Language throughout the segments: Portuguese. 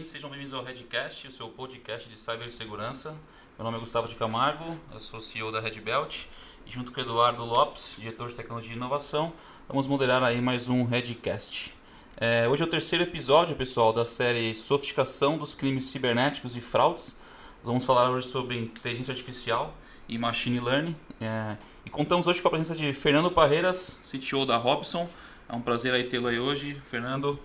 ouvintes, sejam bem-vindos ao Redcast, o seu podcast de cibersegurança. Meu nome é Gustavo de Camargo, eu sou CEO da Red Belt e junto com Eduardo Lopes, diretor de tecnologia e inovação, vamos moderar aí mais um Redcast. É, hoje é o terceiro episódio, pessoal, da série Sofisticação dos Crimes Cibernéticos e Fraudes. Vamos falar hoje sobre inteligência artificial e machine learning. É, e contamos hoje com a presença de Fernando Parreiras, CTO da Robson. É um prazer aí tê-lo aí hoje, Fernando.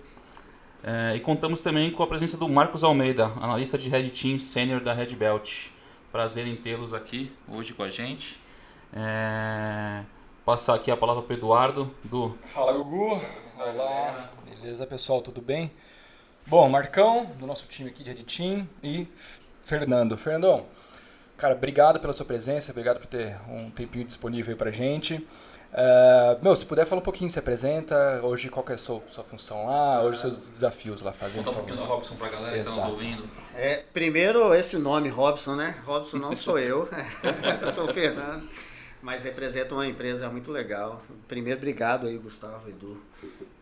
É, e contamos também com a presença do Marcos Almeida, analista de Red Team Sênior da Red Belt. Prazer em tê-los aqui hoje com a gente. É, passar aqui a palavra para o Eduardo. Do... Fala, Gugu. Olá. Beleza, pessoal? Tudo bem? Bom, Marcão, do nosso time aqui de Red Team e Fernando. Fernandão, cara, obrigado pela sua presença, obrigado por ter um tempinho disponível aí pra gente. Uh, meu, se puder falar um pouquinho, se apresenta, hoje qual que é a sua, sua função lá, hoje seus desafios lá fazendo. Contar um pouquinho da Robson pra galera que está nos ouvindo. É, primeiro, esse nome Robson, né? Robson não sou eu, sou o Fernando, mas representa uma empresa muito legal. Primeiro, obrigado aí, Gustavo, Edu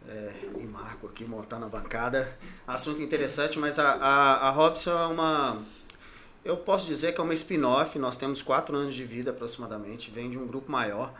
é, e Marco aqui montando a bancada. Assunto interessante, mas a, a, a Robson é uma. Eu posso dizer que é uma spin-off, nós temos quatro anos de vida aproximadamente, vem de um grupo maior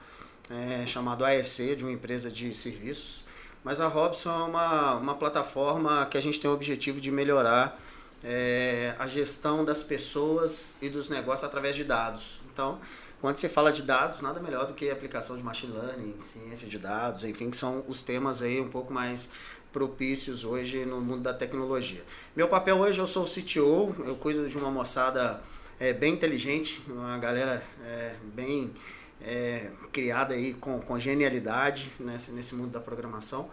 é, chamado AEC, de uma empresa de serviços. Mas a Robson é uma, uma plataforma que a gente tem o objetivo de melhorar é, a gestão das pessoas e dos negócios através de dados. Então, quando se fala de dados, nada melhor do que aplicação de machine learning, ciência de dados, enfim, que são os temas aí um pouco mais propícios hoje no mundo da tecnologia. Meu papel hoje, eu sou o CTO, eu cuido de uma moçada é, bem inteligente, uma galera é, bem é, criada aí com, com genialidade nesse, nesse mundo da programação.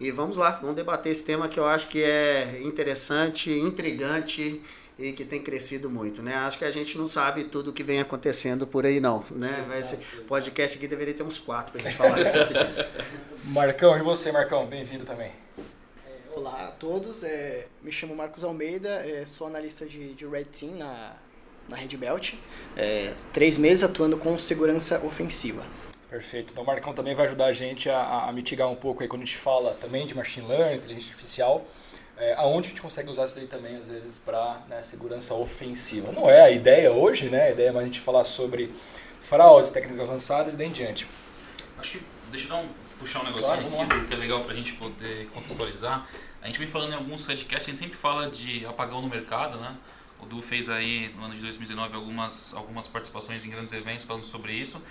E vamos lá, vamos debater esse tema que eu acho que é interessante, intrigante e que tem crescido muito, né? Acho que a gente não sabe tudo o que vem acontecendo por aí não, né? Vai ser, podcast aqui deveria ter uns quatro para a gente falar a respeito disso. Marcão, e você, Marcão? Bem-vindo também. É, olá a todos, é, me chamo Marcos Almeida, é, sou analista de, de Red Team na, na Red Belt, é, três meses atuando com segurança ofensiva. Perfeito. Então o Marcão também vai ajudar a gente a, a, mitigar um pouco aí quando a gente fala também de machine learning, inteligência artificial, é, aonde a gente consegue usar isso aí também às vezes para né, segurança ofensiva. Não é a ideia hoje, né? A ideia é mais a gente falar sobre fraudes, técnicas avançadas e daí em diante. Acho que deixa eu dar um, puxar um negocinho claro, aqui que é legal para a gente poder contextualizar. A gente vem falando em alguns podcasts, a gente sempre fala de apagão no mercado, né? O Du fez aí no ano de 2019 algumas, algumas participações em grandes eventos falando sobre isso.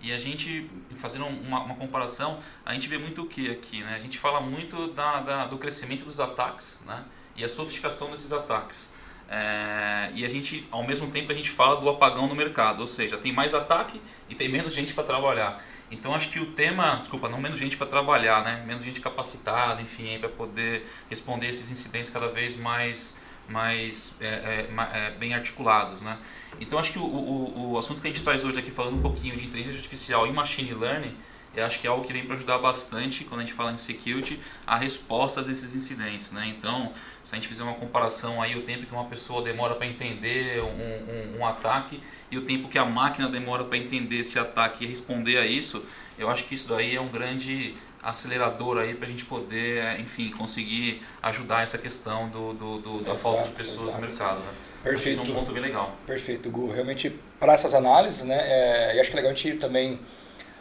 E a gente, fazendo uma, uma comparação, a gente vê muito o que aqui, né? A gente fala muito da, da, do crescimento dos ataques, né? E a sofisticação desses ataques. É, e a gente, ao mesmo tempo, a gente fala do apagão no mercado, ou seja, tem mais ataque e tem menos gente para trabalhar. Então acho que o tema, desculpa, não menos gente para trabalhar, né? Menos gente capacitada, enfim, para poder responder esses incidentes cada vez mais mais é, é, é, bem articulados, né? Então acho que o, o, o assunto que a gente traz hoje aqui falando um pouquinho de inteligência artificial e machine learning, eu acho que é algo que vem para ajudar bastante quando a gente fala em security a respostas a esses incidentes, né? Então se a gente fizer uma comparação aí o tempo que uma pessoa demora para entender um, um, um, ataque e o tempo que a máquina demora para entender esse ataque e responder a isso, eu acho que isso daí é um grande acelerador aí para a gente poder, é, enfim, conseguir ajudar essa questão do, do, do da exato, falta de pessoas exato. no mercado. Né? Perfeito. Isso é um ponto bem legal. Perfeito, Gu. Realmente, para essas análises, né, é, eu acho que é legal a gente também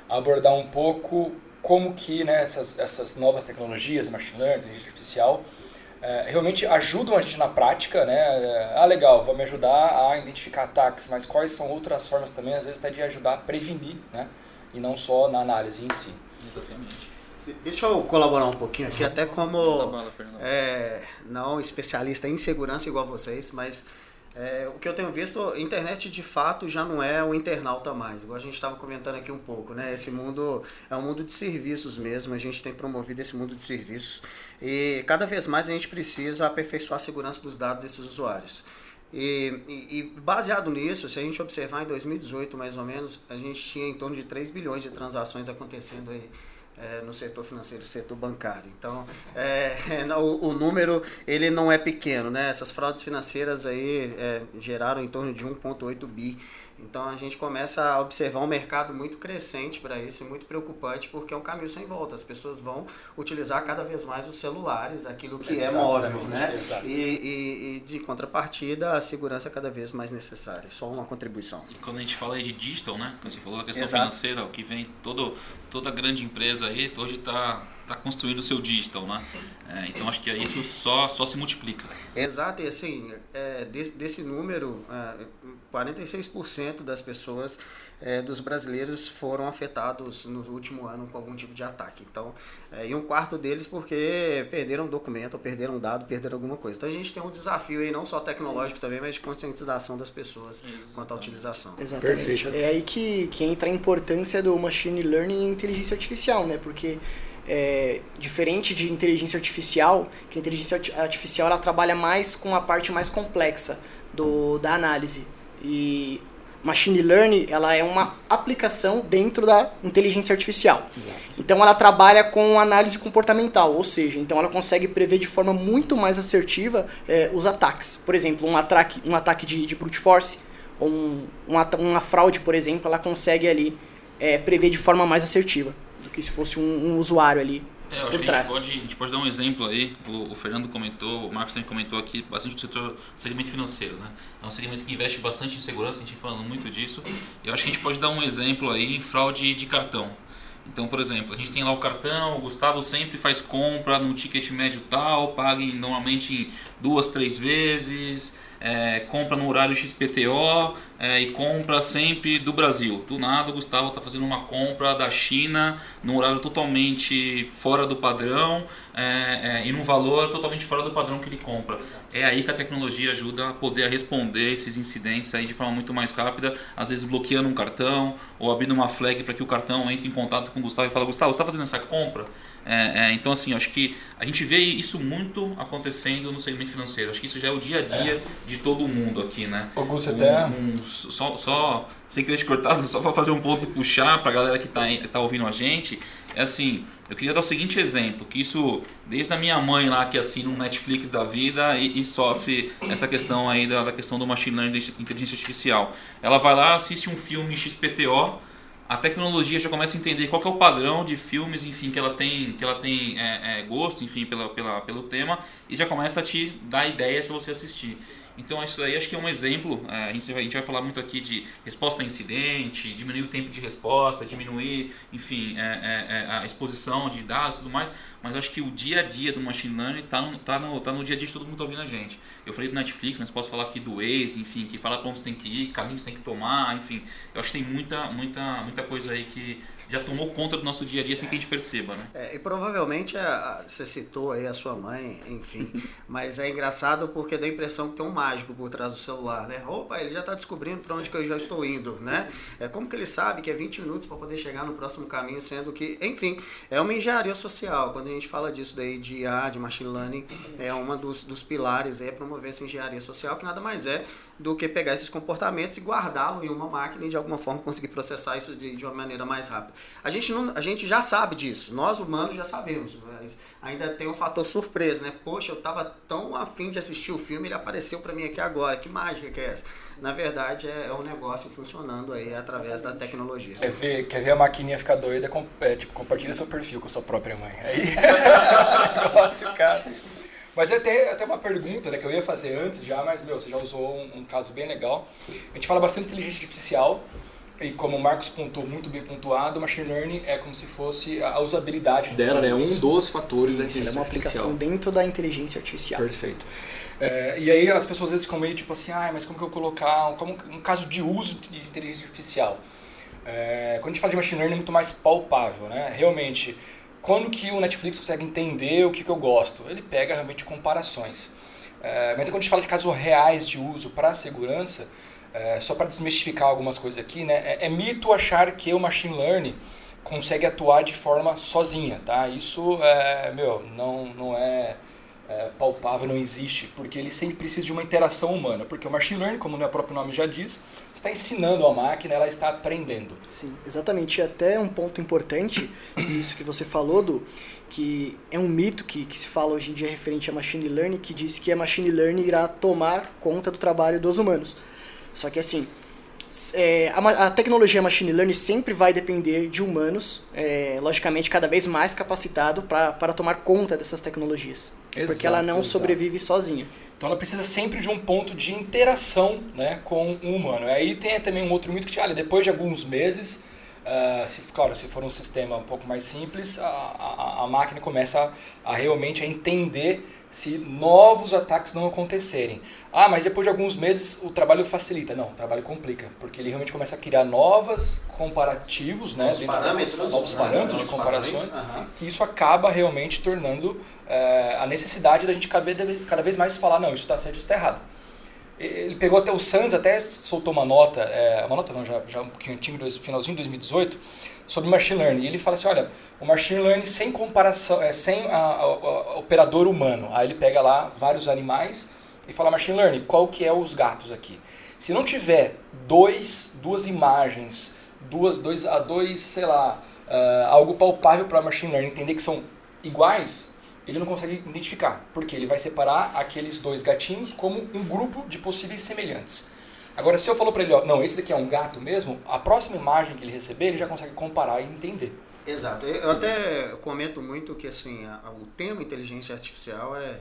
abordar um pouco como que né, essas, essas novas tecnologias, machine learning, inteligência artificial, é, realmente ajudam a gente na prática, né? É, ah, legal, vão me ajudar a identificar ataques, mas quais são outras formas também, às vezes, até de ajudar a prevenir, né? E não só na análise em si. Exatamente. Deixa eu colaborar um pouquinho aqui, até como é, não especialista em segurança igual vocês, mas é, o que eu tenho visto, a internet de fato já não é o internauta mais, igual a gente estava comentando aqui um pouco, né? Esse mundo é um mundo de serviços mesmo, a gente tem promovido esse mundo de serviços e cada vez mais a gente precisa aperfeiçoar a segurança dos dados desses usuários. E, e, e, baseado nisso, se a gente observar em 2018 mais ou menos, a gente tinha em torno de 3 bilhões de transações acontecendo aí é, no setor financeiro, setor bancário. Então, é, o, o, número ele não é pequeno, né? Essas fraudes financeiras aí geraram em torno de 1,8 bi Então a gente começa a observar um mercado muito crescente para isso e muito preocupante porque é um caminho sem volta. As pessoas vão utilizar cada vez mais os celulares, aquilo que Exatamente, é móvel, né? E, e, e, de contrapartida a segurança é cada vez mais necessária. Só uma contribuição. E quando a gente fala aí de digital, né? Quando você falou da questão Exato. financeira, o que vem todo toda grande empresa aí hoje está tá construindo o seu digital, né? É, então acho que isso só, só se multiplica. Exato, e assim, é, desse, desse número, é, 46% das pessoas, é, dos brasileiros, foram afetados no último ano com algum tipo de ataque. Então, é, e um quarto deles porque perderam documento, perderam dado, perderam alguma coisa. Então a gente tem um desafio aí, não só tecnológico também, mas de conscientização das pessoas Exatamente. quanto à utilização. Exatamente. Perfeito. É aí que, que entra a importância do machine learning e inteligência artificial, né? Porque é, diferente de inteligência artificial, que a inteligência artificial ela trabalha mais com a parte mais complexa do, da análise. E machine learning ela é uma aplicação dentro da inteligência artificial. Então ela trabalha com análise comportamental, ou seja, então ela consegue prever de forma muito mais assertiva é, os ataques. Por exemplo, um ataque, um ataque de, de brute force, ou um, uma, uma fraude, por exemplo, ela consegue ali é, prever de forma mais assertiva do que se fosse um, um usuário ali é, eu acho que a gente, pode, a gente pode dar um exemplo aí. O, o, Fernando comentou, o Marcos também comentou aqui bastante do setor segmento financeiro, né? É um segmento que investe bastante em segurança, a gente falando muito disso. E eu acho que a gente pode dar um exemplo aí em fraude de cartão. Então, por exemplo, a gente tem lá o cartão, o Gustavo sempre faz compra no ticket médio tal, paga normalmente em duas, três vezes, é, compra no horário XPTO é, e compra sempre do Brasil. Do nada o Gustavo está fazendo uma compra da China num horário totalmente fora do padrão é, é, e num valor totalmente fora do padrão que ele compra. É aí que a tecnologia ajuda a poder responder esses incidentes aí de forma muito mais rápida, às vezes bloqueando um cartão ou abrindo uma flag para que o cartão entre em contato com o Gustavo e fala, Gustavo, você está fazendo essa compra? É, é, então, assim, acho que a gente vê isso muito acontecendo no segmento financeiro. Acho que isso já é o dia a dia é. de todo mundo aqui, né? Augusto, um, até... Um, só, só, sem querer te cortar, só para fazer um ponto e puxar para a galera que está tá ouvindo a gente, é assim, eu queria dar o seguinte exemplo, que isso, desde a minha mãe lá, que assina um Netflix da vida e, e sofre essa questão aí da, da questão do machine learning, da inteligência artificial. Ela vai lá, assiste um filme XPTO, a tecnologia já começa a entender qual é o padrão de filmes, enfim, que ela tem, que ela tem é, é, gosto, enfim, pela, pela, pelo tema e já começa a te dar ideias para você assistir. Então isso aí acho que é um exemplo. É, a, gente vai, a gente vai falar muito aqui de resposta a incidente, diminuir o tempo de resposta, diminuir, enfim, é, é, é a exposição de dados e tudo mais. Mas acho que o dia a dia do machine learning está no, tá no, tá no dia a dia de todo mundo está ouvindo a gente. Eu falei do Netflix, mas posso falar aqui do Waze, enfim, que fala para onde você tem que ir, caminhos tem que tomar, enfim. Eu acho que tem muita, muita, muita coisa aí que já tomou conta do nosso dia a dia sem que a gente perceba, né? É, e provavelmente a, a, você citou aí a sua mãe, enfim, mas é engraçado porque dá a impressão que tem um mágico por trás do celular, né? Opa, ele já está descobrindo para onde que eu já estou indo, né? É como que ele sabe que é 20 minutos para poder chegar no próximo caminho, sendo que, enfim, é uma engenharia social. Quando a gente fala disso daí de IA, de machine learning, é uma dos, dos pilares é promover essa engenharia social, que nada mais é do que pegar esses comportamentos e guardá-lo em uma máquina e de alguma forma conseguir processar isso de, de uma maneira mais rápida. A gente, não, a gente já sabe disso, nós humanos já sabemos, mas ainda tem um fator surpresa, né? Poxa, eu estava tão afim de assistir o filme, ele apareceu para mim aqui agora, que mágica que é essa? Na verdade, é, é um negócio funcionando aí através da tecnologia. Quer ver, quer ver a maquininha ficar doida? Com, é, tipo, compartilha seu perfil com sua própria mãe. Aí, negócio, cara. Mas eu tenho até uma pergunta né, que eu ia fazer antes já, mas meu, você já usou um, um caso bem legal. A gente fala bastante de inteligência artificial, e como o Marcos pontuou muito bem pontuado, o machine learning é como se fosse a usabilidade dela, né? Um dos fatores da inteligência é uma aplicação artificial. dentro da inteligência artificial. Perfeito. É, e aí as pessoas às vezes ficam meio tipo assim, ah, mas como que eu colocar, como um caso de uso de inteligência artificial? É, quando a gente fala de machine learning é muito mais palpável, né? Realmente, quando que o Netflix consegue entender o que, que eu gosto? Ele pega realmente comparações. É, mas quando a gente fala de casos reais de uso para segurança, é, só para desmistificar algumas coisas aqui, né, é, é, mito achar que o machine learning consegue atuar de forma sozinha, tá? Isso, é, meu, não, não é é, palpável, não existe, porque ele sempre precisa de uma interação humana, porque o machine learning, como o próprio nome já diz, está ensinando a máquina, ela está aprendendo. Sim, exatamente. E até um ponto importante nisso que você falou, do que é um mito que, que se fala hoje em dia referente a machine learning, que diz que a machine learning irá tomar conta do trabalho dos humanos. Só que assim, é, a, a, tecnologia machine learning sempre vai depender de humanos, é, logicamente cada vez mais capacitado para tomar conta dessas tecnologias. Exato, porque ela não exato. sobrevive sozinha. Então ela precisa sempre de um ponto de interação né, com o humano. Aí tem também um outro mito que, olha, depois de alguns meses Uh, se, claro, se for um sistema um pouco mais simples, a, a, a máquina começa a, a, realmente a entender se novos ataques não acontecerem. Ah, mas depois de alguns meses o trabalho facilita. Não, o trabalho complica, porque ele realmente começa a criar novos comparativos, né, novos parâmetros, novos parâmetros de comparações, uhum. que isso acaba realmente tornando uh, a necessidade da gente cada cada vez mais falar, não, isso está certo, isso está errado. Ele pegou até o Sans, até soltou uma nota, é, uma nota não, já, já um pouquinho antigo, finalzinho de 2018, sobre machine learning. E ele fala assim, olha, o machine learning sem comparação, é, sem a, a, a, operador humano. Aí ele pega lá vários animais e fala machine learning, qual que é os gatos aqui? Se não tiver dois, duas imagens, duas, dois, a dois, sei lá, uh, algo palpável para machine learning entender que são iguais, ele não consegue identificar, porque ele vai separar aqueles dois gatinhos como um grupo de possíveis semelhantes. Agora, se eu falo para ele, ó, não, esse daqui é um gato mesmo, a próxima imagem que ele receber, ele já consegue comparar e entender. Exato. Eu até comento muito que assim, o tema inteligência artificial é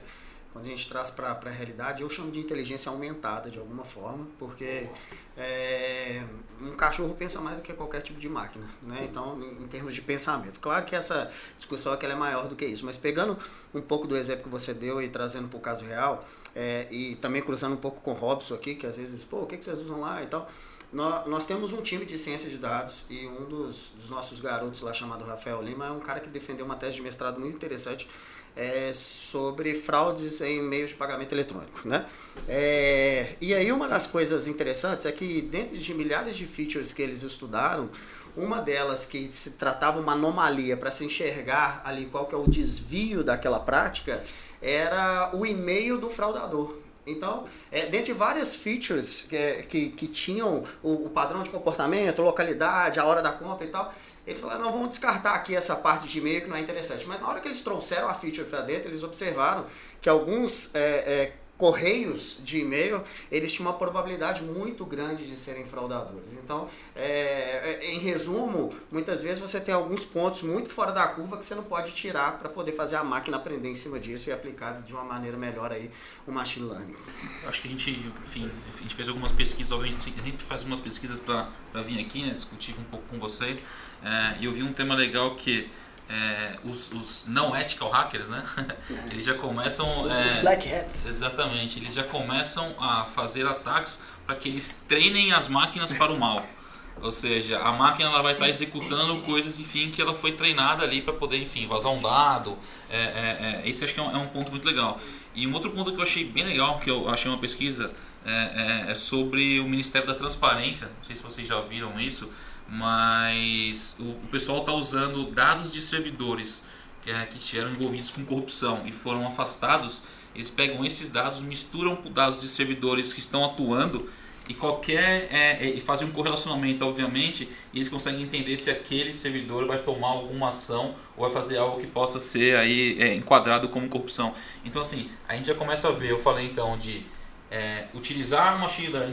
quando a gente traz para a realidade, eu chamo de inteligência aumentada de alguma forma, porque é, um cachorro pensa mais do que qualquer tipo de máquina, né? Então, em, termos de pensamento. Claro que essa discussão aqui é maior do que isso, mas pegando um pouco do exemplo que você deu e trazendo para o caso real, é, e também cruzando um pouco com o Robson aqui, que às vezes, pô, o que, que vocês usam lá e tal. Nós, nós temos um time de ciência de dados e um dos, dos nossos garotos lá, chamado Rafael Lima, é um cara que defendeu uma tese de mestrado muito interessante é, sobre fraudes em meios de pagamento eletrônico. Né? É, e aí uma das coisas interessantes é que dentro de milhares de features que eles estudaram, uma delas que se tratava uma anomalia para se enxergar ali qual que é o desvio daquela prática era o e-mail do fraudador. Então, é, de várias features que, que, que tinham o, o, padrão de comportamento, localidade, a hora da compra e tal, eles falaram, não, vamos descartar aqui essa parte de e-mail que não é interessante. Mas na hora que eles trouxeram a feature para dentro, eles observaram que alguns é, é, correios de e-mail, eles tinham uma probabilidade muito grande de serem fraudadores. Então, é, é, em resumo, muitas vezes você tem alguns pontos muito fora da curva que você não pode tirar para poder fazer a máquina aprender em cima disso e aplicar de uma maneira melhor aí o machine learning. Acho que a gente, enfim, a gente fez algumas pesquisas, obviamente a gente faz algumas pesquisas para vir aqui, né, discutir um pouco com vocês, é, e eu vi um tema legal que é, os, os, não ethical hackers, né? Eles já começam. Os, é, os, black hats. Exatamente. Eles já começam a fazer ataques para que eles treinem as máquinas para o mal. Ou seja, a máquina ela vai estar executando coisas, enfim, que ela foi treinada ali para poder, enfim, vazar um dado. É, é, é, esse acho que é um, é um, ponto muito legal. E um outro ponto que eu achei bem legal, que eu achei uma pesquisa, é sobre o Ministério da Transparência. Não sei se vocês já viram isso mas o, o pessoal está usando dados de servidores que, é, que estiveram envolvidos com corrupção e foram afastados. Eles pegam esses dados, misturam com dados de servidores que estão atuando e qualquer é, é, e fazem um correlacionamento, obviamente, e eles conseguem entender se aquele servidor vai tomar alguma ação ou vai fazer algo que possa ser aí é, enquadrado como corrupção. Então assim, a gente já começa a ver. Eu falei então de é, utilizar machine learning,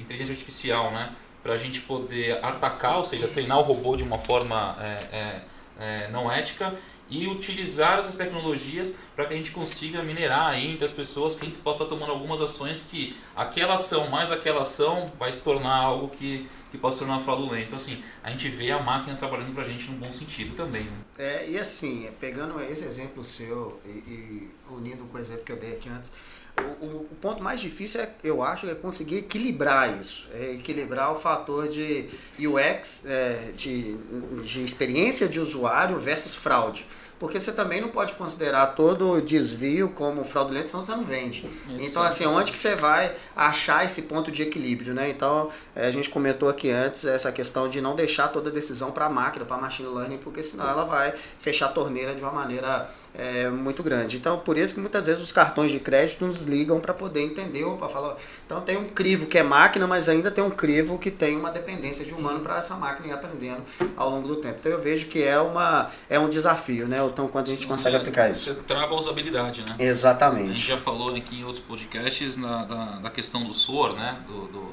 inteligência artificial, né, para a gente poder atacar, ou seja, treinar o robô de uma forma é, é, é, não ética e utilizar essas tecnologias para que a gente consiga minerar entre as pessoas, que a gente possa tomar algumas ações que aquela ação mais aquela ação vai se tornar algo que, que possa se tornar fraudulento. Então, assim, a gente vê a máquina trabalhando para a gente num bom sentido também. Né? É, e assim, pegando esse exemplo seu e, e unindo com o exemplo que eu dei aqui antes, o, o, ponto mais difícil, é, eu acho, é conseguir equilibrar isso. É equilibrar o fator de UX, é, de, de experiência de usuário versus fraude porque você também não pode considerar todo desvio como fraudulento, senão você não vende. Isso. Então, assim, onde que você vai achar esse ponto de equilíbrio, né? Então, é, a gente comentou aqui antes essa questão de não deixar toda a decisão para a máquina, para a machine learning, porque senão ela vai fechar a torneira de uma maneira é, muito grande. Então, por isso que muitas vezes os cartões de crédito nos ligam para poder entender, opa, fala, então tem um crivo que é máquina, mas ainda tem um crivo que tem uma dependência de humano para essa máquina ir aprendendo ao longo do tempo. Então eu vejo que é, uma, é um desafio, né? Então, quando a gente consegue aplicar isso. Você trava a usabilidade, né? Exatamente. A gente já falou aqui em outros podcasts na, da, da questão do SOR, né? Do, do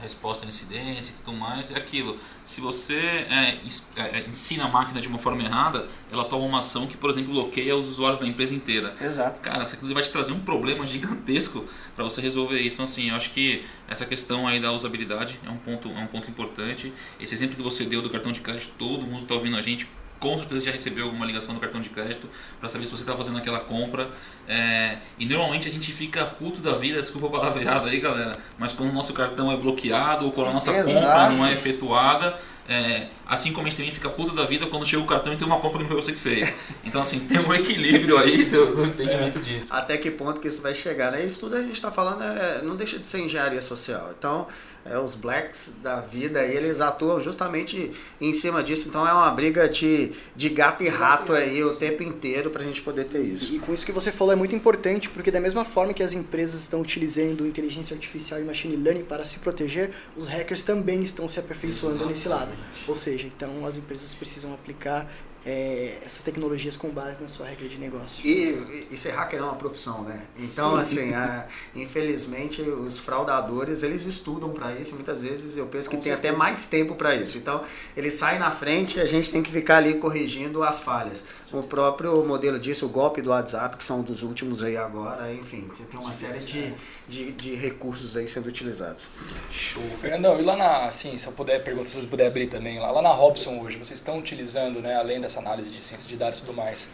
resposta a incidentes e tudo mais, é aquilo. Se você é, é, é, ensina a máquina de uma forma errada, ela toma uma ação que, por exemplo, bloqueia os usuários da empresa inteira. Exato. Cara, isso aquilo vai te trazer um problema gigantesco para você resolver isso. Então, assim, eu acho que essa questão aí da usabilidade é um ponto, é um ponto importante. Esse exemplo que você deu do cartão de crédito, todo mundo está ouvindo a gente com certeza já recebeu alguma ligação do cartão de crédito para saber se você está fazendo aquela compra. É, e normalmente a gente fica puto da vida, desculpa o palavreado aí, galera, mas quando o nosso cartão é bloqueado ou quando a nossa Exato. compra não é efetuada, é, assim como a gente também fica puto da vida quando chega o cartão e tem uma compra que não foi você que fez. Então, assim, tem um equilíbrio aí do, do entendimento é. disso. Até que ponto que isso vai chegar, né? Isso tudo a gente está falando é, não deixa de ser engenharia social. Então, é, os blacks da vida, eles atuam justamente em cima disso. Então é uma briga de, de gato e rato aí o tempo inteiro para a gente poder ter isso. E com isso que você falou é muito importante, porque da mesma forma que as empresas estão utilizando inteligência artificial e machine learning para se proteger, os hackers também estão se aperfeiçoando nesse lado. Ou seja, então as empresas precisam aplicar é, essas tecnologias com base na sua regra de negócio. E, e ser hacker é uma profissão, né? Então, Sim. assim, a, infelizmente, os fraudadores, eles estudam para isso. Muitas vezes eu penso que com tem certeza. até mais tempo para isso. Então, eles saem na frente e a gente tem que ficar ali corrigindo as falhas. O próprio modelo disso, o golpe do WhatsApp, que são dos últimos aí agora, enfim, você tem uma série de, de, de recursos aí sendo utilizados. Show. Fernandão, e lá na, assim, se eu puder perguntar, se você puder abrir também, lá, lá na Robson hoje, vocês estão utilizando, né, além das essa análise de ciência de dados e tudo mais,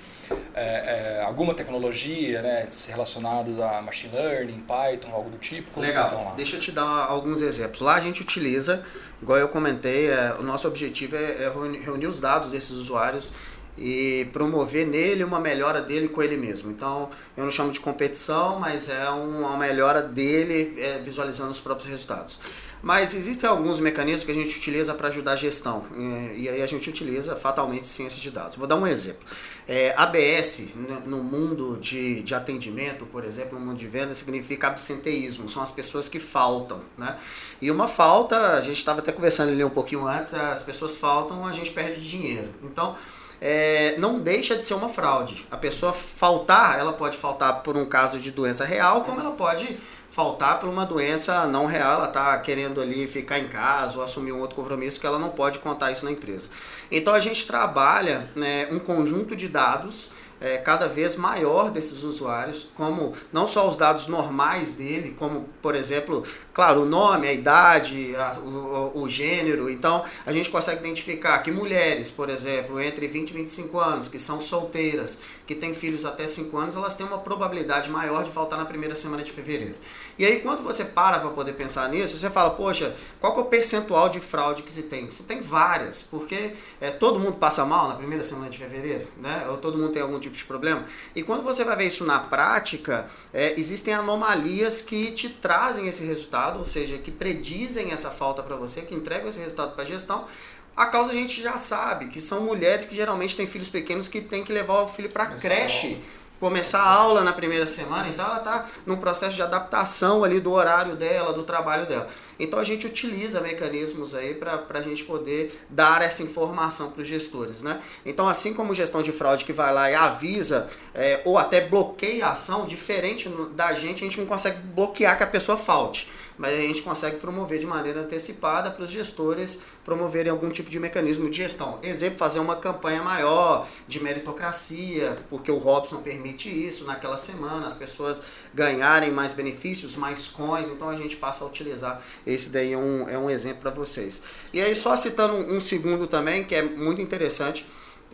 é, é, alguma tecnologia né, relacionada a machine learning, Python, algo do tipo? Como Legal. estão lá? Deixa eu te dar alguns exemplos. Lá a gente utiliza, igual eu comentei, é, o nosso objetivo é, é reunir os dados desses usuários e promover nele uma melhora dele com ele mesmo. Então, eu não chamo de competição, mas é uma melhora dele é, visualizando os próprios resultados. Mas existem alguns mecanismos que a gente utiliza para ajudar a gestão. E aí a gente utiliza fatalmente ciência de dados. Vou dar um exemplo. É, ABS, no mundo de, de atendimento, por exemplo, no mundo de venda, significa absenteísmo. São as pessoas que faltam. Né? E uma falta, a gente estava até conversando ali um pouquinho antes, as pessoas faltam, a gente perde dinheiro. Então, é, não deixa de ser uma fraude. A pessoa faltar, ela pode faltar por um caso de doença real, como ela pode faltar por uma doença não real, ela está querendo ali ficar em casa ou assumir um outro compromisso que ela não pode contar isso na empresa. Então a gente trabalha né, um conjunto de dados é, cada vez maior desses usuários, como não só os dados normais dele, como por exemplo, claro, o nome, a idade, a, o, o, gênero. Então a gente consegue identificar que mulheres, por exemplo, entre 20 e 25 anos, que são solteiras, que têm filhos até 5 anos, elas têm uma probabilidade maior de faltar na primeira semana de fevereiro. E aí quando você para para poder pensar nisso, você fala, poxa, qual é o percentual de fraude que se tem? Se tem várias, porque é, todo mundo passa mal na primeira semana de fevereiro, né? Ou todo mundo tem algum tipo de problema. E quando você vai ver isso na prática, é, existem anomalias que te trazem esse resultado, ou seja, que predizem essa falta para você, que entregam esse resultado para a gestão. A causa a gente já sabe, que são mulheres que geralmente têm filhos pequenos que têm que levar o filho para creche começar a aula na primeira semana, então ela está num processo de adaptação ali do horário dela, do trabalho dela. Então a gente utiliza mecanismos aí para a gente poder dar essa informação para os gestores. Né? Então, assim como gestão de fraude que vai lá e avisa é, ou até bloqueia a ação, diferente da gente, a gente não consegue bloquear que a pessoa falte mas a gente consegue promover de maneira antecipada para os gestores promoverem algum tipo de mecanismo de gestão. Exemplo, fazer uma campanha maior de meritocracia, porque o Robson permite isso naquela semana, as pessoas ganharem mais benefícios, mais coins, então a gente passa a utilizar. Esse daí é um, é um exemplo para vocês. E aí, só citando um segundo também, que é muito interessante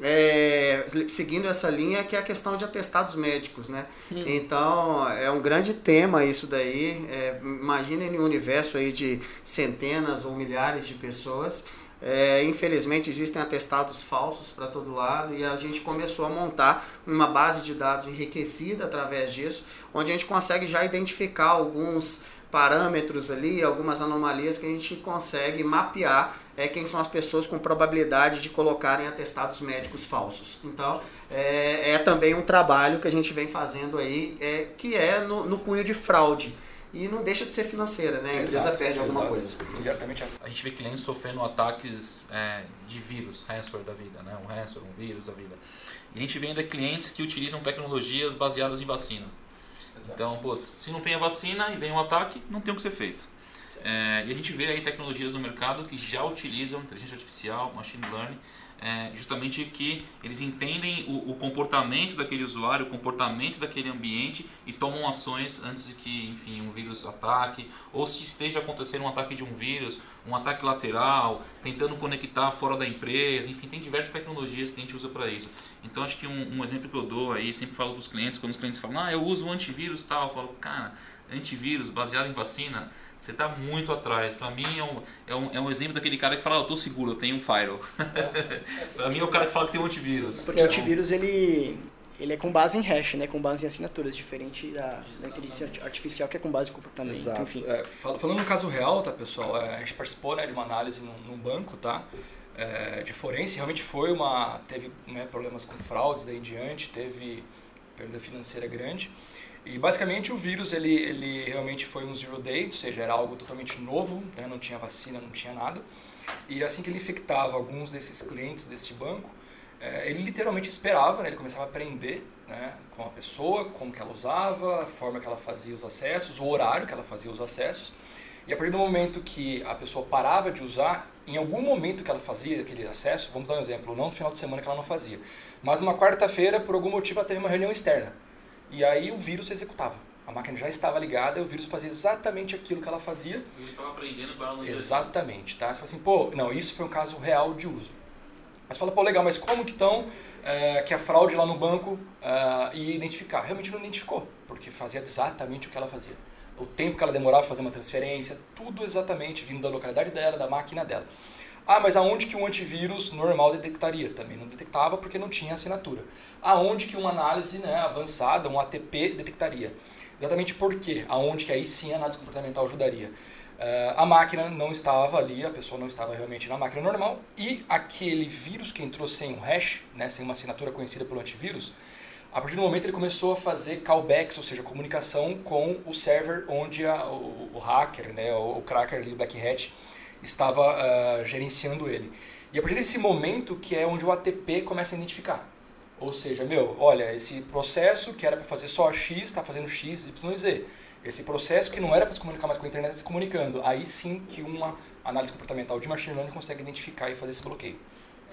é, seguindo essa linha, que é a questão de atestados médicos, né? Hum. Então, é um grande tema isso daí. É, imaginem um universo aí de centenas ou milhares de pessoas. É, infelizmente, existem atestados falsos para todo lado e a gente começou a montar uma base de dados enriquecida através disso, onde a gente consegue já identificar alguns parâmetros ali, algumas anomalias que a gente consegue mapear é, quem são as pessoas com probabilidade de colocarem atestados médicos falsos. Então, é, é também um trabalho que a gente vem fazendo aí, é, que é no, no cunho de fraude e não deixa de ser financeira, né? A empresa exato, perde alguma coisa. Diretamente a gente vê clientes sofrendo ataques é, de vírus, ransomware da vida, né? Um ransomware, um vírus da vida. E a gente vê ainda clientes que utilizam tecnologias baseadas em vacina. Então, putz, se não tem a vacina e vem um ataque, não tem o que ser feito. É, e a gente vê aí tecnologias no mercado que já utilizam inteligência artificial, machine learning, é, justamente que eles entendem o, o, comportamento daquele usuário, o comportamento daquele ambiente e tomam ações antes de que, enfim, um vírus ataque ou se esteja acontecendo um ataque de um vírus, um ataque lateral, tentando conectar fora da empresa, enfim, tem diversas tecnologias que a gente usa para isso. Então acho que um, um, exemplo que eu dou aí, sempre falo para os clientes, quando os clientes falam, ah, eu uso um antivírus tal, eu falo, cara, antivírus baseado em vacina, você está muito atrás. Para mim é um, é, um, é um exemplo daquele cara que fala, ah, eu tô seguro, eu tenho um firewall. para mim é o cara que fala que tem um antivírus. Porque o antivírus ele, ele é com base em hash, né? com base em assinaturas, diferente da, da inteligência artificial que é com base em comportamento. Exato. Enfim. É, falando no caso real, tá, pessoal? É, a gente participou né, de uma análise num, num banco, tá? É, de forense, realmente foi uma. teve né, problemas com fraudes daí em diante, teve perda financeira grande. E basicamente o vírus ele, ele realmente foi um zero day, ou seja, era algo totalmente novo, né? não tinha vacina, não tinha nada. E assim que ele infectava alguns desses clientes desse banco, é, ele literalmente esperava, né? ele começava a aprender né? com a pessoa, como que ela usava, a forma que ela fazia os acessos, o horário que ela fazia os acessos. E a partir do momento que a pessoa parava de usar, em algum momento que ela fazia aquele acesso, vamos dar um exemplo, não no final de semana que ela não fazia, mas numa quarta-feira, por algum motivo, ela teve uma reunião externa. E aí o vírus executava. A máquina já estava ligada e o vírus fazia exatamente aquilo que ela fazia. O vírus estava aprendendo para ela Exatamente, tá? Você fala assim, pô, não, isso foi um caso real de uso. Mas fala, pô, legal, mas como que estão é, que a fraude lá no banco é, ia identificar? Realmente não identificou, porque fazia exatamente o que ela fazia. O tempo que ela demorava para fazer uma transferência, tudo exatamente vindo da localidade dela, da máquina dela. Ah, mas aonde que um antivírus normal detectaria? Também não detectava porque não tinha assinatura. Aonde que uma análise né, avançada, um ATP, detectaria? Exatamente por quê? Aonde que aí sim a análise comportamental ajudaria? Uh, a máquina não estava ali, a pessoa não estava realmente na máquina normal e aquele vírus que entrou sem um hash, né, sem uma assinatura conhecida pelo antivírus, a partir do momento ele começou a fazer callbacks, ou seja, comunicação com o server onde a, o, o, hacker, né, o, o cracker ali, o Black Hat, estava uh, gerenciando ele. E a partir desse momento que é onde o ATP começa a identificar. Ou seja, meu, olha, esse processo que era para fazer só X está fazendo X, Y e Z. Esse processo que não era para se comunicar mais com a internet está se comunicando. Aí sim que uma análise comportamental de machine learning consegue identificar e fazer esse bloqueio.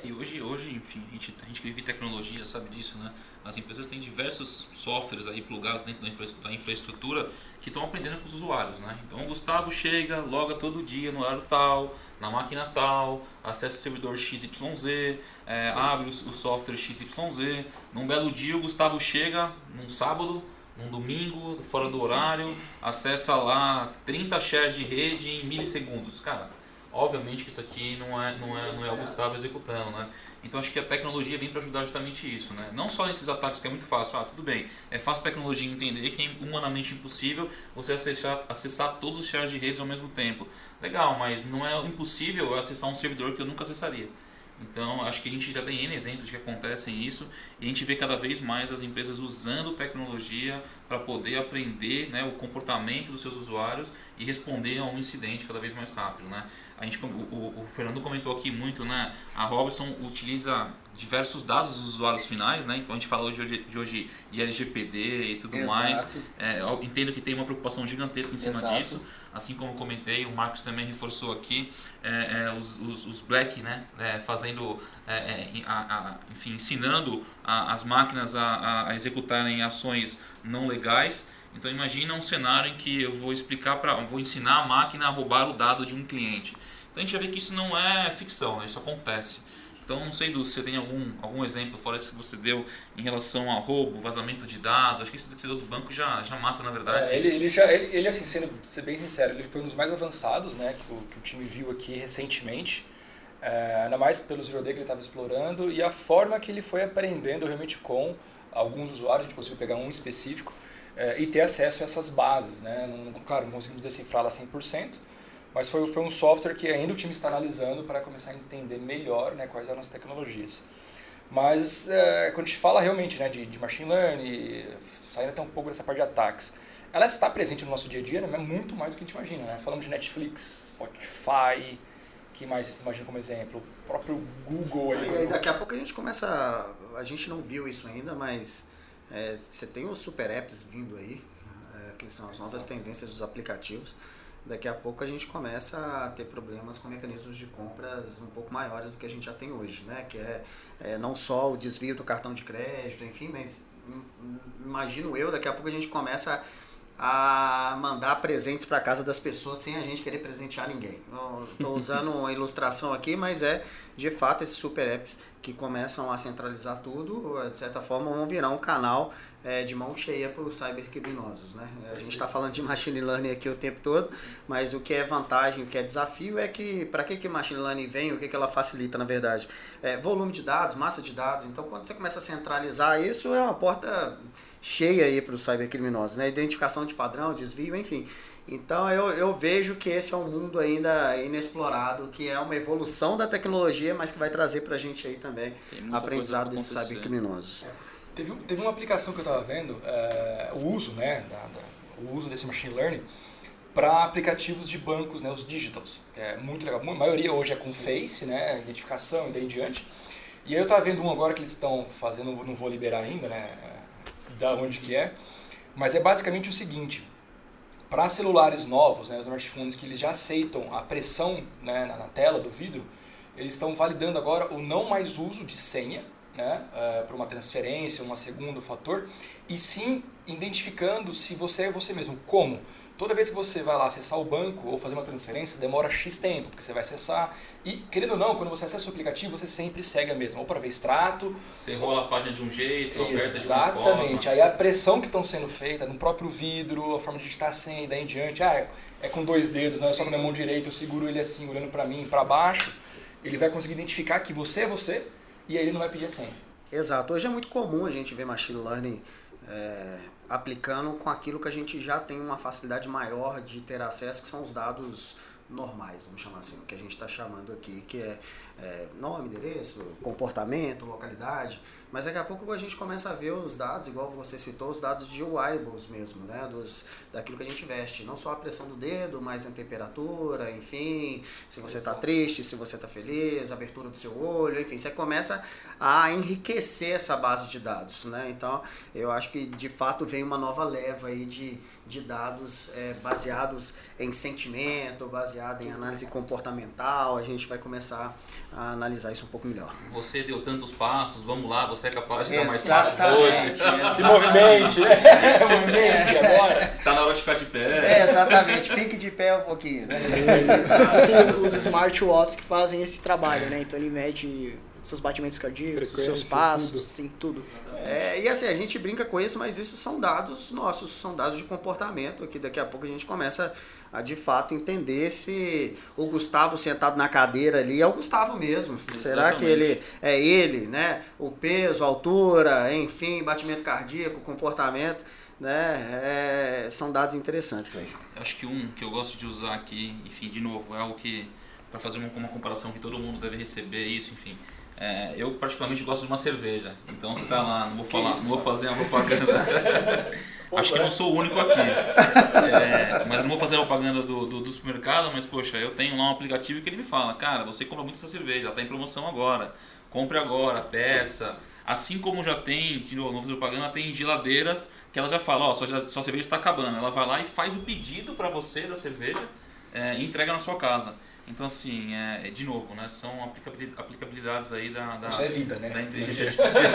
E hoje, hoje enfim, a gente, a gente que vive tecnologia sabe disso, né? As empresas têm diversos softwares aí plugados dentro da infraestrutura que estão aprendendo com os usuários, né? Então o Gustavo chega, loga todo dia no horário tal, na máquina tal, acessa o servidor XYZ, é, abre o, o software XYZ. Num belo dia o Gustavo chega, num sábado, num domingo, fora do horário, acessa lá 30 shares de rede em milissegundos. Cara, Obviamente que isso aqui não é, não é, não é o Gustavo executando, né? Então acho que a tecnologia vem para ajudar justamente isso, né? Não só nesses ataques que é muito fácil, ah, tudo bem, é fácil a tecnologia entender que é humanamente impossível você acessar, acessar todos os shares de redes ao mesmo tempo. Legal, mas não é impossível acessar um servidor que eu nunca acessaria. Então, acho que a gente já tem N exemplos que acontecem isso e a gente vê cada vez mais as empresas usando tecnologia para poder aprender né, o comportamento dos seus usuários e responder a um incidente cada vez mais rápido. Né? A gente, o, o Fernando comentou aqui muito, né, a Robson utiliza diversos dados dos usuários finais, né? então a gente falou de hoje de, hoje de LGPD e tudo Exato. mais. É, entendo que tem uma preocupação gigantesca em cima Exato. disso, assim como comentei, o Marcos também reforçou aqui é, é, os, os, os, Black né, é, fazendo, é, é, a, a, enfim, ensinando a, as máquinas a, a executarem ações não legais. Então imagina um cenário em que eu vou explicar para, vou ensinar a máquina a roubar o dado de um cliente. Então a gente já vê que isso não é ficção, né? isso acontece. Então não sei se você tem algum, algum exemplo fora esse que você deu em relação a roubo, vazamento de dados. Acho que esse que você deu do banco já, já mata na verdade. É, ele, ele já ele, ele assim sendo ser bem sincero, ele foi um dos mais avançados, né, que o, que o time viu aqui recentemente. É, ainda mais pelo Zero Day que ele estava explorando e a forma que ele foi aprendendo realmente com alguns usuários, a gente conseguiu pegar um específico é, e ter acesso a essas bases. Né? Não, claro, não conseguimos decifrá-la 100%, mas foi, foi um software que ainda o time está analisando para começar a entender melhor né, quais eram as tecnologias. Mas é, quando a gente fala realmente né, de, de machine learning, saindo até um pouco dessa parte de ataques, ela está presente no nosso dia a dia, né, mas muito mais do que a gente imagina. Né? Falamos de Netflix, Spotify, que mais você imagina como exemplo? O próprio Google. Aí, aí, daqui a pouco a gente começa. A, a gente não viu isso ainda, mas é, você tem os super apps vindo aí, é, que são as novas tendências dos aplicativos. daqui a pouco a gente começa a ter problemas com mecanismos de compras um pouco maiores do que a gente já tem hoje, né? Que é, é não só o desvio do cartão de crédito, enfim, mas imagino eu, daqui a pouco a gente começa a mandar presentes para casa das pessoas sem a gente querer presentear ninguém. Estou usando uma ilustração aqui, mas é de fato esses super apps que começam a centralizar tudo, de certa forma vão virar um canal é, de mão cheia para os cybercriminosos. Né? A gente está falando de machine learning aqui o tempo todo, mas o que é vantagem, o que é desafio é que para que, que machine learning vem, o que, que ela facilita na verdade? É, volume de dados, massa de dados. Então quando você começa a centralizar isso, é uma porta cheia aí para os cybercriminosos. Né? Identificação de padrão, desvio, enfim. Então eu, eu vejo que esse é um mundo ainda inexplorado, que é uma evolução da tecnologia, mas que vai trazer para a gente aí também aprendizado desses cybercriminosos. Teve, teve uma aplicação que eu estava vendo, é, o uso, né, da, da, o uso desse machine learning para aplicativos de bancos, né, os digitals, que é muito legal. A maioria hoje é com Face, né, identificação e daí em diante. E aí eu estava vendo um agora que eles estão fazendo, não vou liberar ainda, né, da onde que é, mas é basicamente o seguinte, para celulares novos, né, os smartphones que eles já aceitam a pressão né, na, na tela do vidro, eles estão validando agora o não mais uso de senha, né, uh, para uma transferência, um segundo fator, e sim identificando se você é você mesmo. Como? Toda vez que você vai lá acessar o banco ou fazer uma transferência, demora X tempo, porque você vai acessar. E, querendo ou não, quando você acessa o aplicativo, você sempre segue a mesma. Ou para ver extrato. Você rola a página de um jeito. Exatamente. Aí a pressão que estão sendo feita no próprio vidro, a forma de digitar a senha e daí em diante. Ah, é com dois dedos, não é só com a minha mão direita, eu seguro ele assim, olhando para mim, para baixo. Ele vai conseguir identificar que você é você e aí ele não vai pedir a senha. Exato. Hoje é muito comum a gente ver machine learning é, aplicando com aquilo que a gente já tem uma facilidade maior de ter acesso, que são os dados normais, vamos chamar assim, o que a gente está chamando aqui, que é, é, nome, endereço, comportamento, localidade. Mas daqui a pouco a gente começa a ver os dados, igual você citou, os dados de wearables mesmo, né? Dos, daquilo que a gente veste. Não só a pressão do dedo, mas a temperatura, enfim, se você está triste, se você está feliz, a abertura do seu olho, enfim, você começa a enriquecer essa base de dados, né? Então, eu acho que de fato vem uma nova leva aí de, de dados é, baseados em sentimento, baseado em análise comportamental. A gente vai começar a analisar isso um pouco melhor. Você deu tantos passos, vamos lá, você é capaz de dar mais passos hoje. Se movimente, né? Movimente-se agora. Está na hora de ficar de pé. É, exatamente, fique de pé um pouquinho. Né? Existem os smartwatches que fazem esse trabalho, né? Então ele mede seus batimentos cardíacos, seus passos, tudo. Sim, tudo. É, e assim, a gente brinca com isso, mas isso são dados nossos, são dados de comportamento, que daqui a pouco a gente começa a de fato entender se o Gustavo sentado na cadeira ali é o Gustavo mesmo. Exatamente. Será que ele é ele, né? O peso, a altura, enfim, batimento cardíaco, comportamento, né? É, são dados interessantes aí. Acho que um que eu gosto de usar aqui, enfim, de novo, é o que para fazer uma, uma comparação que todo mundo deve receber isso, enfim. É, eu particularmente gosto de uma cerveja, então você tá lá, não vou falar, isso, não vou fazer uma propaganda. Acho que não sou o único aqui. É, mas não vou fazer a propaganda do, do, do, supermercado, mas poxa, eu tenho lá um aplicativo que ele me fala, cara, você compra muito essa cerveja, ela tá em promoção agora. Compre agora, peça. Assim como já tem, de novo, fazer propaganda, tem geladeiras que ela já fala, ó, sua, sua cerveja está acabando. Ela vai lá e faz o pedido para você da cerveja é, e entrega na sua casa. Então, assim, é, de novo, né, são aplicabilidades aí da, da, Isso é vida, né? da inteligência artificial.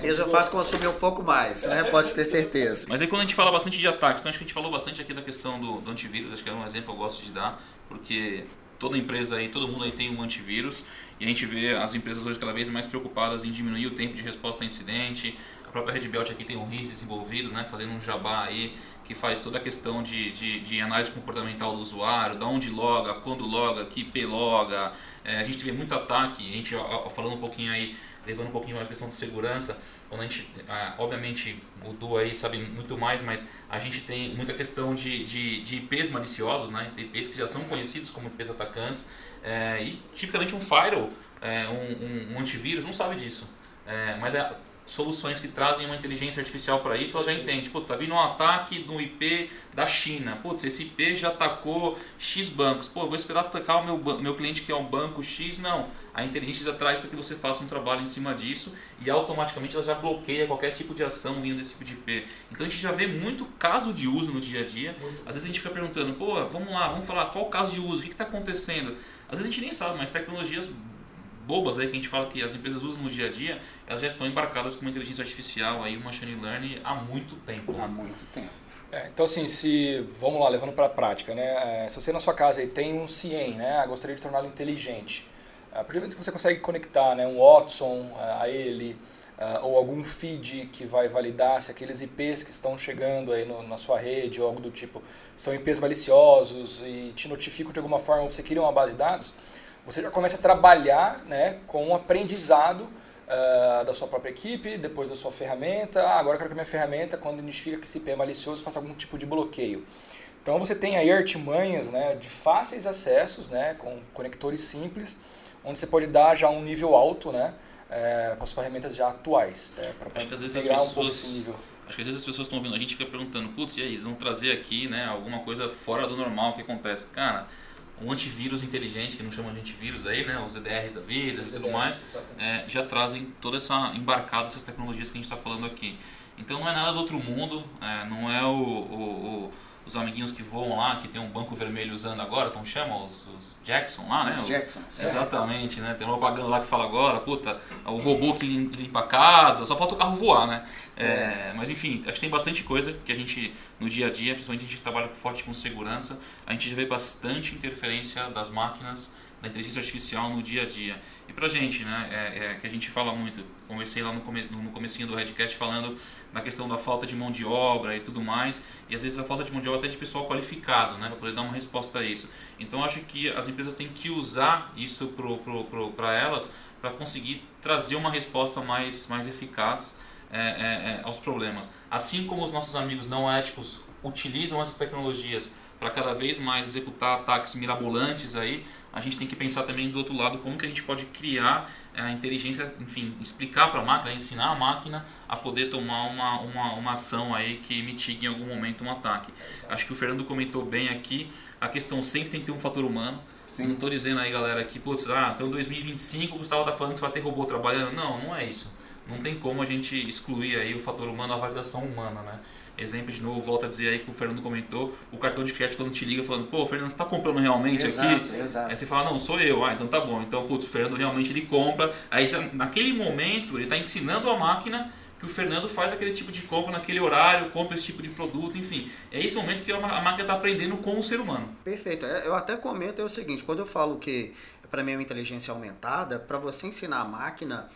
Isso faz consumir um pouco mais, né? pode ter certeza. Mas aí quando a gente fala bastante de ataques, então acho que a gente falou bastante aqui da questão do, do antivírus, acho que é um exemplo que eu gosto de dar, porque toda empresa aí, todo mundo aí tem um antivírus e a gente vê as empresas hoje cada vez mais preocupadas em diminuir o tempo de resposta a incidente. Própria Red Belt aqui tem um RIS desenvolvido, né, fazendo um jabá aí que faz toda a questão de, de, de, análise comportamental do usuário, da onde loga, quando loga, que IP loga. É, a gente vê muito ataque, a gente falando um pouquinho aí, levando um pouquinho mais a questão de segurança, quando a gente, obviamente, o Du aí sabe muito mais, mas a gente tem muita questão de, de, de IPs maliciosos, né? IPs que já são conhecidos como IPs atacantes, é, e tipicamente um firewall, é, um, um, um, antivírus, não sabe disso. É, mas é, soluções que trazem uma inteligência artificial para isso, ela já entende. Pô, tá vindo um ataque do IP da China. Putz, esse IP já atacou X bancos. Pô, vou esperar atacar o meu, meu cliente que é um banco X. Não. A inteligência já traz para que você faça um trabalho em cima disso e automaticamente ela já bloqueia qualquer tipo de ação vindo desse tipo de IP. Então a gente já vê muito caso de uso no dia a dia. Às vezes a gente fica perguntando, pô, vamos lá, vamos falar qual caso de uso, o que está acontecendo. Às vezes a gente nem sabe, mas tecnologias bobas aí que a gente fala que as empresas usam no dia a dia, elas já estão embarcadas com uma inteligência artificial aí, o machine learning há muito tempo. Há muito tempo. É, então assim, se vamos lá, levando para a prática, né? É, se você na sua casa aí tem um CIEM, né? Ah, gostaria de torná-lo inteligente. A partir do momento que você consegue conectar, né, um Watson a ele, uh, ou algum feed que vai validar se aqueles IPs que estão chegando aí no, na sua rede ou algo do tipo são IPs maliciosos e te notificam de alguma forma, você cria uma base de dados, você já começa a trabalhar né, com o aprendizado uh, da sua própria equipe, depois da sua ferramenta. Ah, agora eu quero que a minha ferramenta, quando identifica que esse IP é malicioso, faça algum tipo de bloqueio. Então você tem aí artimanhas né, de fáceis acessos, né, com conectores simples, onde você pode dar já um nível alto né, é, para as ferramentas já atuais. Né, para acho que às vezes as pessoas, um Acho que às vezes as pessoas estão ouvindo, a gente fica perguntando, putz, e aí, eles vão trazer aqui né, alguma coisa fora do normal que acontece. Cara, um antivírus inteligente, que não chamam de antivírus aí, né? Os EDRs da vida e tudo mais, é, já trazem toda essa embarcada, essas tecnologias que a gente está falando aqui. Então não é nada do outro mundo, é, não é o, o, o os amiguinhos que voam lá, que tem um banco vermelho usando agora, como chama? Os, os Jackson lá, né? Os Jacksons. Exatamente, né? Tem uma propaganda lá que fala agora, puta, o robô que limpa a casa, só falta o carro voar, né? É, é. Mas enfim, acho que tem bastante coisa que a gente, no dia a dia, principalmente a gente trabalha forte com segurança, a gente já vê bastante interferência das máquinas da inteligência artificial no dia a dia. E pra gente, né, é, é que a gente fala muito, conversei lá no, come, no comecinho do Redcast falando da questão da falta de mão de obra e tudo mais, e às vezes a falta de mão de obra até de pessoal qualificado, né, para poder dar uma resposta a isso. Então acho que as empresas têm que usar isso para pro, pro, pro, elas para conseguir trazer uma resposta mais, mais eficaz é, é, é, aos problemas. Assim como os nossos amigos não éticos utilizam essas tecnologias para cada vez mais executar ataques mirabolantes aí, a gente tem que pensar também do outro lado como que a gente pode criar a inteligência, enfim, explicar para a máquina, ensinar a máquina a poder tomar uma, uma, uma ação aí que mitigue em algum momento um ataque. Acho que o Fernando comentou bem aqui, a questão sempre tem que ter um fator humano. Sim. Não estou dizendo aí, galera, que, putz, ah, então em 2025 o Gustavo está falando que você vai ter robô trabalhando. Não, não é isso. Não tem como a gente excluir aí o fator humano, a validação humana, né? Exemplo de novo, volta a dizer aí que o Fernando comentou, o cartão de crédito quando te liga falando, pô, Fernando, você está comprando realmente exato, aqui? Exato. Aí você fala, não, sou eu. Ah, então tá bom. Então, putz, o Fernando realmente ele compra. Aí já, naquele momento ele está ensinando a máquina que o Fernando faz aquele tipo de compra naquele horário, compra esse tipo de produto, enfim. É esse momento que a máquina está aprendendo com o ser humano. Perfeito. É, eu até comento é o seguinte, quando eu falo que para mim é uma inteligência aumentada, para você ensinar a máquina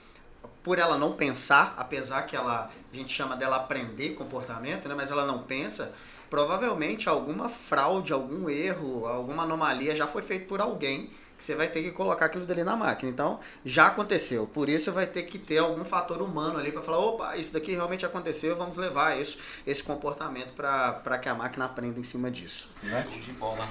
por ela não pensar, apesar que ela a gente chama dela aprender comportamento, né, mas ela não pensa, provavelmente alguma fraude, algum erro, alguma anomalia já foi feito por alguém que você vai ter que colocar aquilo dali na máquina. Então, já aconteceu. Por isso vai ter que ter algum fator humano ali para falar, opa, isso daqui realmente aconteceu, vamos levar isso, esse comportamento para que a máquina aprenda em cima disso. Né? De bola.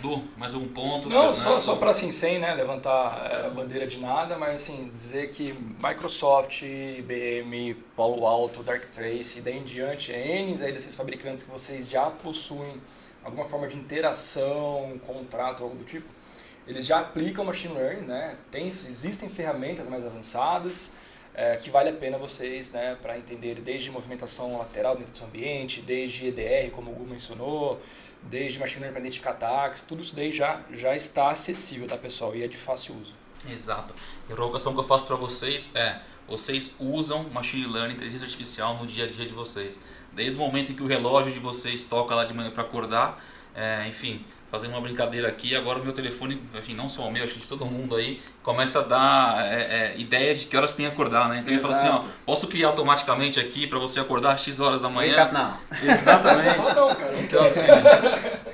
Du, mais um ponto. Não, só, só para assim, sem né, levantar é, a bandeira de nada, mas assim, dizer que Microsoft, IBM, Palo Alto, Darktrace, daí em diante, N aí desses fabricantes que vocês já possuem alguma forma de interação, contrato, algo do tipo, eles já aplicam machine learning, né? Tem, existem ferramentas mais avançadas é, que vale a pena vocês, né, para entender desde movimentação lateral dentro do seu ambiente, desde EDR, como o Gu mencionou, desde machine learning para identificar ataques, tudo isso daí já, já está acessível, tá pessoal? E é de fácil uso. Exato. A provocação que eu faço para vocês é, vocês usam machine learning, inteligência artificial no dia a dia de vocês. Desde o momento em que o relógio de vocês toca lá de manhã para acordar, é, enfim, fazendo uma brincadeira aqui, agora o meu telefone, enfim, não só o meu, acho que de todo mundo aí, começa a dar é, é, ideias de que horas tem que acordar, né? Então Exato. ele fala assim, ó, posso criar automaticamente aqui para você acordar às X horas da manhã? Não. Exatamente. não, cara. Então assim,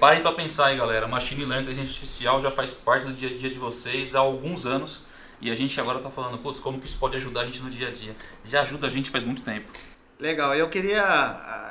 parem para pensar aí, galera. Machine Learning, inteligência artificial já faz parte do dia a dia de vocês há alguns anos. E a gente agora está falando, putz, como que isso pode ajudar a gente no dia a dia? Já ajuda a gente faz muito tempo. Legal, eu queria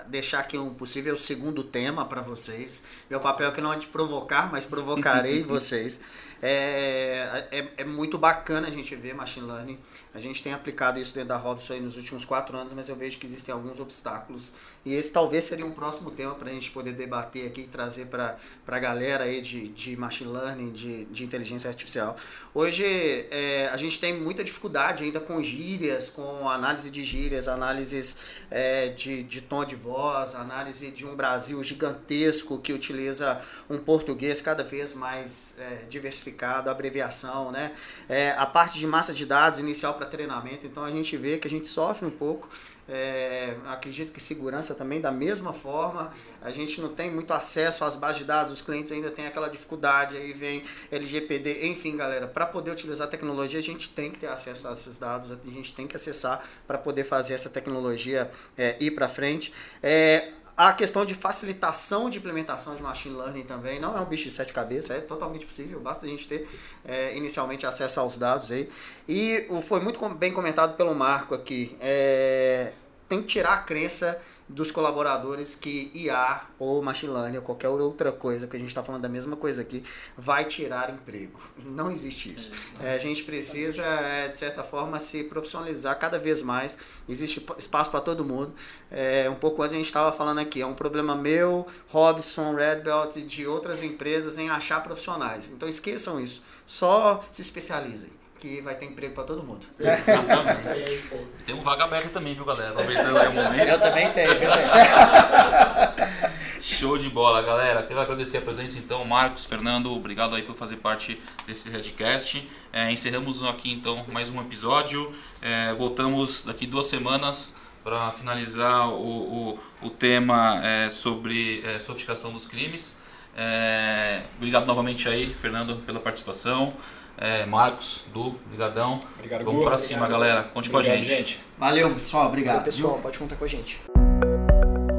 deixar aqui um possível segundo tema para vocês. Meu papel aqui não é de provocar, mas provocarei vocês. É, é, é, muito bacana a gente ver machine learning. A gente tem aplicado isso dentro da Robson nos últimos quatro anos, mas eu vejo que existem alguns obstáculos. E esse talvez seria um próximo tema para a gente poder debater aqui e trazer para a galera aí de, de machine learning, de, de inteligência artificial. Hoje é, a gente tem muita dificuldade ainda com gírias, com análise de gírias, análises é, de, de tom de voz, análise de um Brasil gigantesco que utiliza um português cada vez mais é, diversificado, abreviação, né? É, a parte de massa de dados inicial para treinamento, então a gente vê que a gente sofre um pouco é, acredito que segurança também, da mesma forma, a gente não tem muito acesso às bases de dados, os clientes ainda têm aquela dificuldade, aí vem LGPD, enfim, galera, para poder utilizar a tecnologia, a gente tem que ter acesso a esses dados, a gente tem que acessar para poder fazer essa tecnologia é, ir para frente. É, a questão de facilitação de implementação de machine learning também não é um bicho de sete cabeças, é totalmente possível, basta a gente ter é, inicialmente acesso aos dados aí. E foi muito bem comentado pelo Marco aqui, é, tem que tirar a crença dos colaboradores que IA ou machine learning ou qualquer outra coisa, que a gente está falando da mesma coisa aqui, vai tirar emprego. Não existe isso. É, a gente precisa, é, de certa forma, se profissionalizar cada vez mais. Existe espaço para todo mundo. É, um pouco antes a gente estava falando aqui, é um problema meu, Robson, Red Belt e de outras empresas em achar profissionais. Então esqueçam isso. Só se especializem que vai ter emprego para todo mundo. Exatamente. tem um vaga aberta também, viu, galera? Aproveitando aí o momento. Eu também tenho, viu, Show de bola, galera. Quero agradecer a presença, então, Marcos, Fernando, obrigado aí por fazer parte desse Redcast. É, encerramos aqui, então, mais um episódio. É, voltamos daqui duas semanas para finalizar o, o, o tema é, sobre é, sofisticação dos crimes. É, obrigado novamente aí, Fernando, pela participação. É, Marcos, Du, brigadão. Obrigado, Vamos para cima, galera. Conte obrigado, com a gente. gente. Valeu, pessoal. Obrigado. Valeu, pessoal. Pode contar com a gente.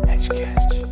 Edcast.